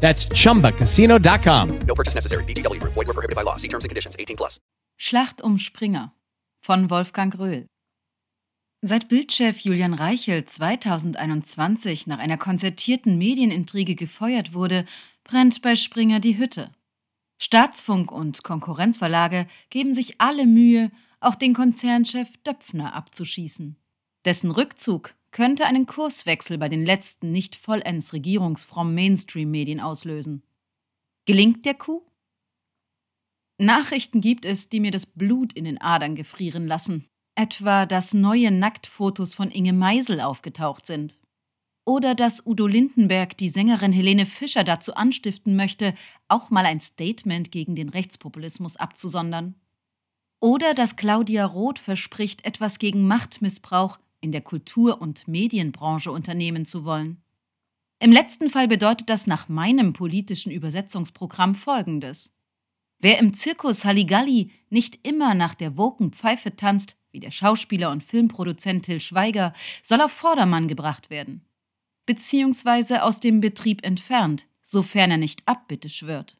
That's chumbacasino.com. No purchase necessary. Group. Void were prohibited by law. See terms and conditions. 18 plus. Schlacht um Springer von Wolfgang Röhl. Seit Bildchef Julian Reichelt 2021 nach einer konzertierten Medienintrige gefeuert wurde, brennt bei Springer die Hütte. Staatsfunk und Konkurrenzverlage geben sich alle Mühe, auch den Konzernchef Döpfner abzuschießen. Dessen Rückzug könnte einen Kurswechsel bei den letzten nicht vollends regierungsfrommen Mainstream-Medien auslösen. Gelingt der Coup? Nachrichten gibt es, die mir das Blut in den Adern gefrieren lassen. Etwa, dass neue Nacktfotos von Inge Meisel aufgetaucht sind. Oder dass Udo Lindenberg die Sängerin Helene Fischer dazu anstiften möchte, auch mal ein Statement gegen den Rechtspopulismus abzusondern. Oder dass Claudia Roth verspricht, etwas gegen Machtmissbrauch in der Kultur- und Medienbranche unternehmen zu wollen. Im letzten Fall bedeutet das nach meinem politischen Übersetzungsprogramm Folgendes. Wer im Zirkus Halligalli nicht immer nach der woken Pfeife tanzt, wie der Schauspieler und Filmproduzent Till Schweiger, soll auf Vordermann gebracht werden. Beziehungsweise aus dem Betrieb entfernt, sofern er nicht Abbitte schwört.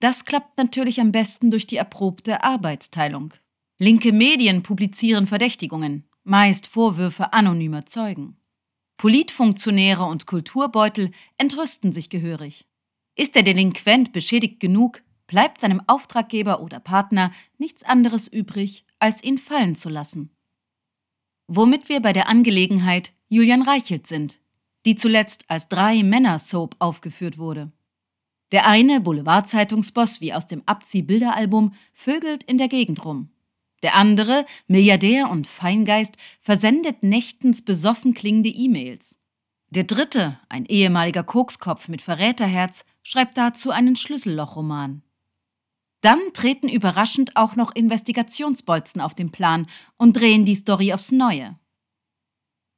Das klappt natürlich am besten durch die erprobte Arbeitsteilung. Linke Medien publizieren Verdächtigungen, meist Vorwürfe anonymer Zeugen. Politfunktionäre und Kulturbeutel entrüsten sich gehörig. Ist der Delinquent beschädigt genug, bleibt seinem Auftraggeber oder Partner nichts anderes übrig, als ihn fallen zu lassen. Womit wir bei der Angelegenheit Julian Reichelt sind, die zuletzt als Drei-Männer-Soap aufgeführt wurde. Der eine Boulevardzeitungsboss wie aus dem Abzieh-Bilderalbum vögelt in der Gegend rum. Der andere, Milliardär und Feingeist, versendet nächtens besoffen klingende E-Mails. Der dritte, ein ehemaliger Kokskopf mit Verräterherz, schreibt dazu einen Schlüssellochroman. Dann treten überraschend auch noch Investigationsbolzen auf den Plan und drehen die Story aufs Neue.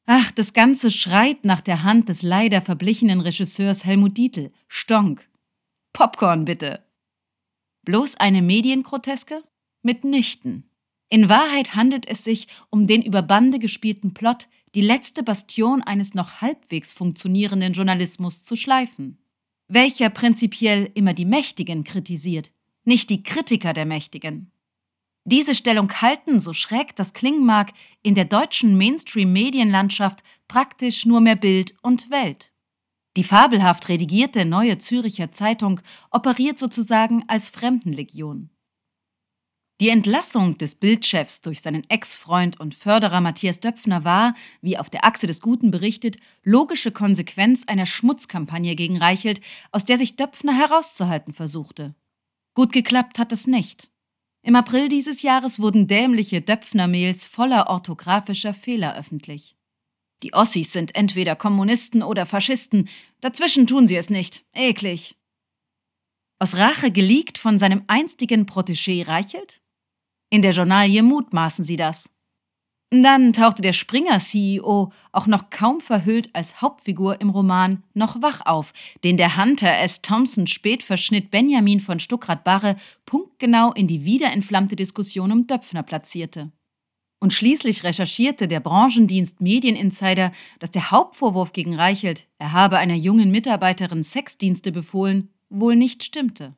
Ach, das Ganze schreit nach der Hand des leider verblichenen Regisseurs Helmut Dietl. Stonk. Popcorn bitte. Bloß eine Mediengroteske? Mitnichten. In Wahrheit handelt es sich um den über Bande gespielten Plot, die letzte Bastion eines noch halbwegs funktionierenden Journalismus zu schleifen, welcher prinzipiell immer die Mächtigen kritisiert, nicht die Kritiker der Mächtigen. Diese Stellung halten, so schräg das klingen mag, in der deutschen Mainstream-Medienlandschaft praktisch nur mehr Bild und Welt. Die fabelhaft redigierte Neue Züricher Zeitung operiert sozusagen als Fremdenlegion. Die Entlassung des Bildchefs durch seinen Ex-Freund und Förderer Matthias Döpfner war, wie auf der Achse des Guten berichtet, logische Konsequenz einer Schmutzkampagne gegen Reichelt, aus der sich Döpfner herauszuhalten versuchte. Gut geklappt hat es nicht. Im April dieses Jahres wurden dämliche Döpfner-Mails voller orthografischer Fehler öffentlich. Die Ossis sind entweder Kommunisten oder Faschisten, dazwischen tun sie es nicht. Eklig. Aus Rache geleakt von seinem einstigen Protégé Reichelt? In der Journalie mutmaßen sie das. Dann tauchte der Springer-CEO auch noch kaum verhüllt als Hauptfigur im Roman noch wach auf, den der Hunter S. Thompson Spätverschnitt Benjamin von Stuckrad-Barre punktgenau in die wiederentflammte Diskussion um Döpfner platzierte. Und schließlich recherchierte der Branchendienst Medieninsider, dass der Hauptvorwurf gegen Reichelt, er habe einer jungen Mitarbeiterin Sexdienste befohlen, wohl nicht stimmte.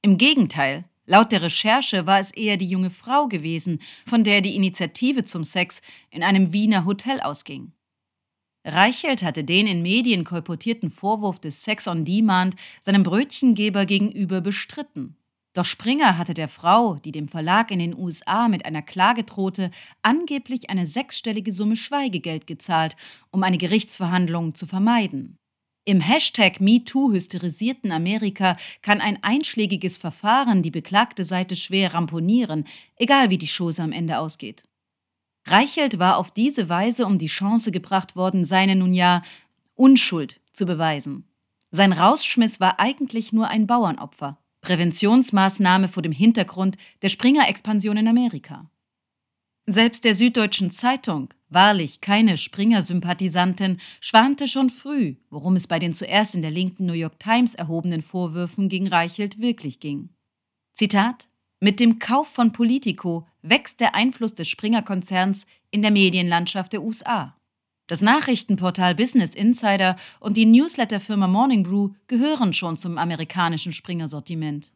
Im Gegenteil, Laut der Recherche war es eher die junge Frau gewesen, von der die Initiative zum Sex in einem Wiener Hotel ausging. Reichelt hatte den in Medien kolportierten Vorwurf des Sex on Demand seinem Brötchengeber gegenüber bestritten. Doch Springer hatte der Frau, die dem Verlag in den USA mit einer Klage drohte, angeblich eine sechsstellige Summe Schweigegeld gezahlt, um eine Gerichtsverhandlung zu vermeiden. Im Hashtag MeToo hysterisierten Amerika kann ein einschlägiges Verfahren die beklagte Seite schwer ramponieren, egal wie die Chose am Ende ausgeht. Reichelt war auf diese Weise um die Chance gebracht worden, seine nun ja Unschuld zu beweisen. Sein Rausschmiss war eigentlich nur ein Bauernopfer. Präventionsmaßnahme vor dem Hintergrund der Springer-Expansion in Amerika. Selbst der Süddeutschen Zeitung, wahrlich keine Springer-Sympathisantin, schwante schon früh, worum es bei den zuerst in der linken New York Times erhobenen Vorwürfen gegen Reichelt wirklich ging. Zitat: Mit dem Kauf von Politico wächst der Einfluss des Springer-Konzerns in der Medienlandschaft der USA. Das Nachrichtenportal Business Insider und die Newsletterfirma Morning Brew gehören schon zum amerikanischen Springer-Sortiment.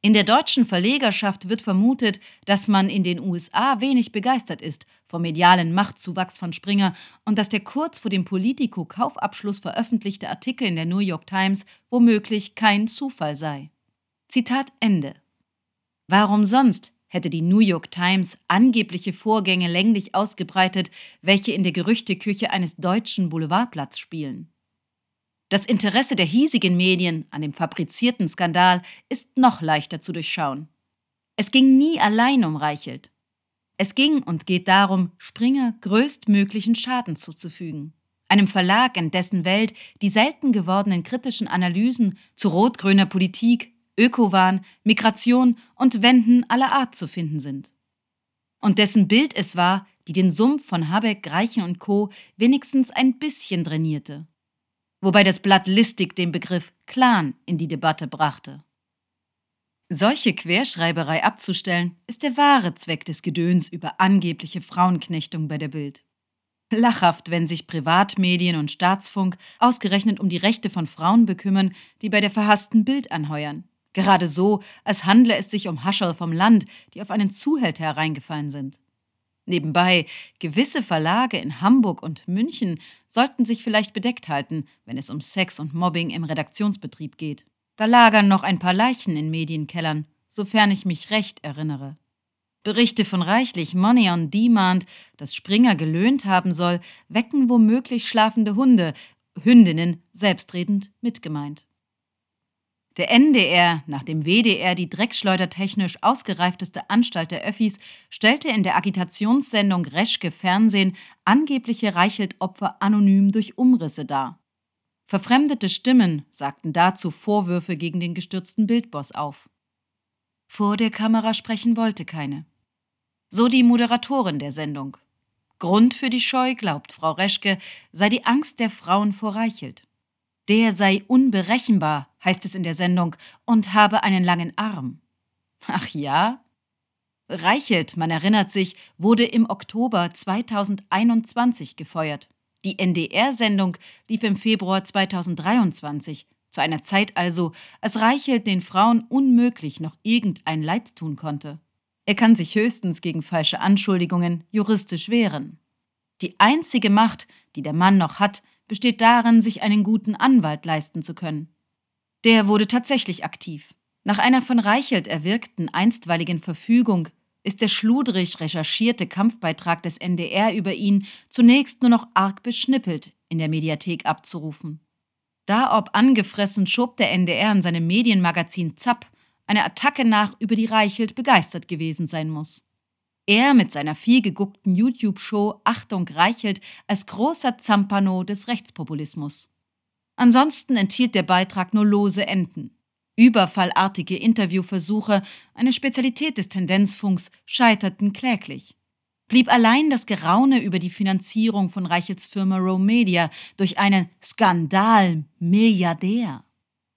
In der deutschen Verlegerschaft wird vermutet, dass man in den USA wenig begeistert ist vom medialen Machtzuwachs von Springer und dass der kurz vor dem Politico-Kaufabschluss veröffentlichte Artikel in der New York Times womöglich kein Zufall sei. Zitat Ende. Warum sonst hätte die New York Times angebliche Vorgänge länglich ausgebreitet, welche in der Gerüchteküche eines deutschen Boulevardplatz spielen. Das Interesse der hiesigen Medien an dem fabrizierten Skandal ist noch leichter zu durchschauen. Es ging nie allein um Reichelt. Es ging und geht darum, Springer größtmöglichen Schaden zuzufügen. Einem Verlag, in dessen Welt die selten gewordenen kritischen Analysen zu rot-grüner Politik, Ökowahn, Migration und Wenden aller Art zu finden sind. Und dessen Bild es war, die den Sumpf von Habeck, Reichen und Co. wenigstens ein bisschen trainierte. Wobei das Blatt listig den Begriff Clan in die Debatte brachte. Solche Querschreiberei abzustellen, ist der wahre Zweck des Gedöns über angebliche Frauenknechtung bei der Bild. Lachhaft, wenn sich Privatmedien und Staatsfunk ausgerechnet um die Rechte von Frauen bekümmern, die bei der verhassten Bild anheuern. Gerade so, als handle es sich um Hascherl vom Land, die auf einen Zuhälter hereingefallen sind. Nebenbei, gewisse Verlage in Hamburg und München sollten sich vielleicht bedeckt halten, wenn es um Sex und Mobbing im Redaktionsbetrieb geht. Da lagern noch ein paar Leichen in Medienkellern, sofern ich mich recht erinnere. Berichte von reichlich Money on Demand, das Springer gelöhnt haben soll, wecken womöglich schlafende Hunde, Hündinnen selbstredend mitgemeint. Der NDR, nach dem WDR die dreckschleudertechnisch ausgereifteste Anstalt der Öffis, stellte in der Agitationssendung Reschke Fernsehen angebliche Reichelt-Opfer anonym durch Umrisse dar. Verfremdete Stimmen sagten dazu Vorwürfe gegen den gestürzten Bildboss auf. Vor der Kamera sprechen wollte keine. So die Moderatorin der Sendung. Grund für die Scheu, glaubt Frau Reschke, sei die Angst der Frauen vor Reichelt. Der sei unberechenbar, heißt es in der Sendung, und habe einen langen Arm. Ach ja? Reichelt, man erinnert sich, wurde im Oktober 2021 gefeuert. Die NDR-Sendung lief im Februar 2023, zu einer Zeit also, als Reichelt den Frauen unmöglich noch irgendein Leid tun konnte. Er kann sich höchstens gegen falsche Anschuldigungen juristisch wehren. Die einzige Macht, die der Mann noch hat, besteht darin, sich einen guten Anwalt leisten zu können. Der wurde tatsächlich aktiv. Nach einer von Reichelt erwirkten einstweiligen Verfügung ist der schludrig recherchierte Kampfbeitrag des NDR über ihn zunächst nur noch arg beschnippelt in der Mediathek abzurufen. Da ob angefressen schob der NDR in seinem Medienmagazin Zapp eine Attacke nach, über die Reichelt begeistert gewesen sein muss. Er mit seiner vielgeguckten YouTube-Show Achtung Reichelt als großer Zampano des Rechtspopulismus. Ansonsten enthielt der Beitrag nur lose Enden. Überfallartige Interviewversuche, eine Spezialität des Tendenzfunks, scheiterten kläglich. Blieb allein das Geraune über die Finanzierung von Reichels Firma Rome Media durch einen Skandal-Milliardär.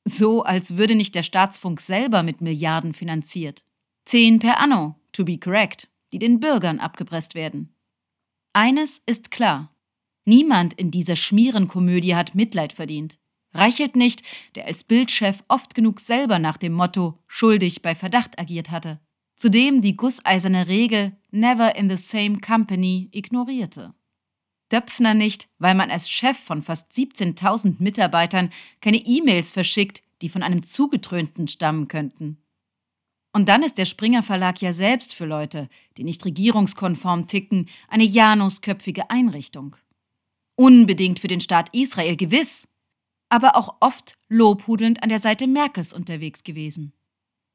So, als würde nicht der Staatsfunk selber mit Milliarden finanziert. Zehn per anno, to be correct die den Bürgern abgepresst werden. Eines ist klar. Niemand in dieser Schmierenkomödie hat Mitleid verdient. Reichelt nicht, der als Bildchef oft genug selber nach dem Motto schuldig bei Verdacht agiert hatte. Zudem die gusseiserne Regel Never in the same company ignorierte. Döpfner nicht, weil man als Chef von fast 17.000 Mitarbeitern keine E-Mails verschickt, die von einem Zugetrönten stammen könnten. Und dann ist der Springer Verlag ja selbst für Leute, die nicht regierungskonform ticken, eine janusköpfige Einrichtung. Unbedingt für den Staat Israel gewiss, aber auch oft lobhudelnd an der Seite Merkels unterwegs gewesen.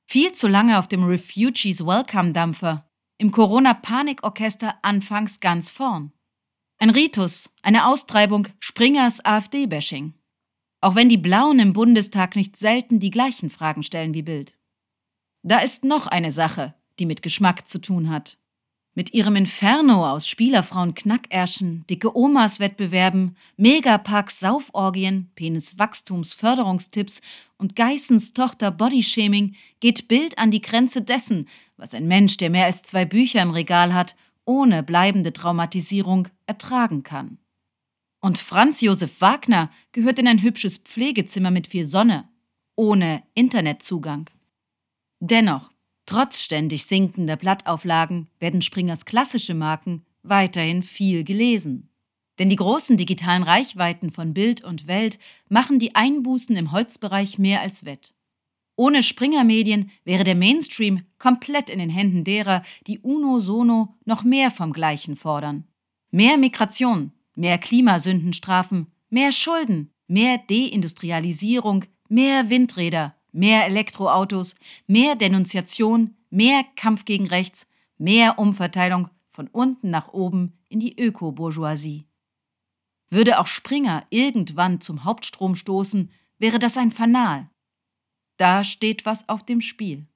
Viel zu lange auf dem Refugees Welcome Dampfer, im Corona-Panikorchester anfangs ganz vorn. Ein Ritus, eine Austreibung Springers AfD-Bashing. Auch wenn die Blauen im Bundestag nicht selten die gleichen Fragen stellen wie Bild. Da ist noch eine Sache, die mit Geschmack zu tun hat. Mit ihrem Inferno aus Spielerfrauen Knackerschen, dicke Omas Wettbewerben, Megapacks Sauforgien, Peniswachstumsförderungstipps und Geissens Tochter Bodyshaming geht Bild an die Grenze dessen, was ein Mensch, der mehr als zwei Bücher im Regal hat, ohne bleibende Traumatisierung ertragen kann. Und Franz Josef Wagner gehört in ein hübsches Pflegezimmer mit viel Sonne, ohne Internetzugang. Dennoch, trotz ständig sinkender Blattauflagen werden Springers klassische Marken weiterhin viel gelesen. Denn die großen digitalen Reichweiten von Bild und Welt machen die Einbußen im Holzbereich mehr als wett. Ohne Springer-Medien wäre der Mainstream komplett in den Händen derer, die uno sono noch mehr vom Gleichen fordern. Mehr Migration, mehr Klimasündenstrafen, mehr Schulden, mehr Deindustrialisierung, mehr Windräder, mehr Elektroautos, mehr Denunziation, mehr Kampf gegen rechts, mehr Umverteilung von unten nach oben in die Öko-Bourgeoisie. Würde auch Springer irgendwann zum Hauptstrom stoßen, wäre das ein Fanal, da steht was auf dem Spiel.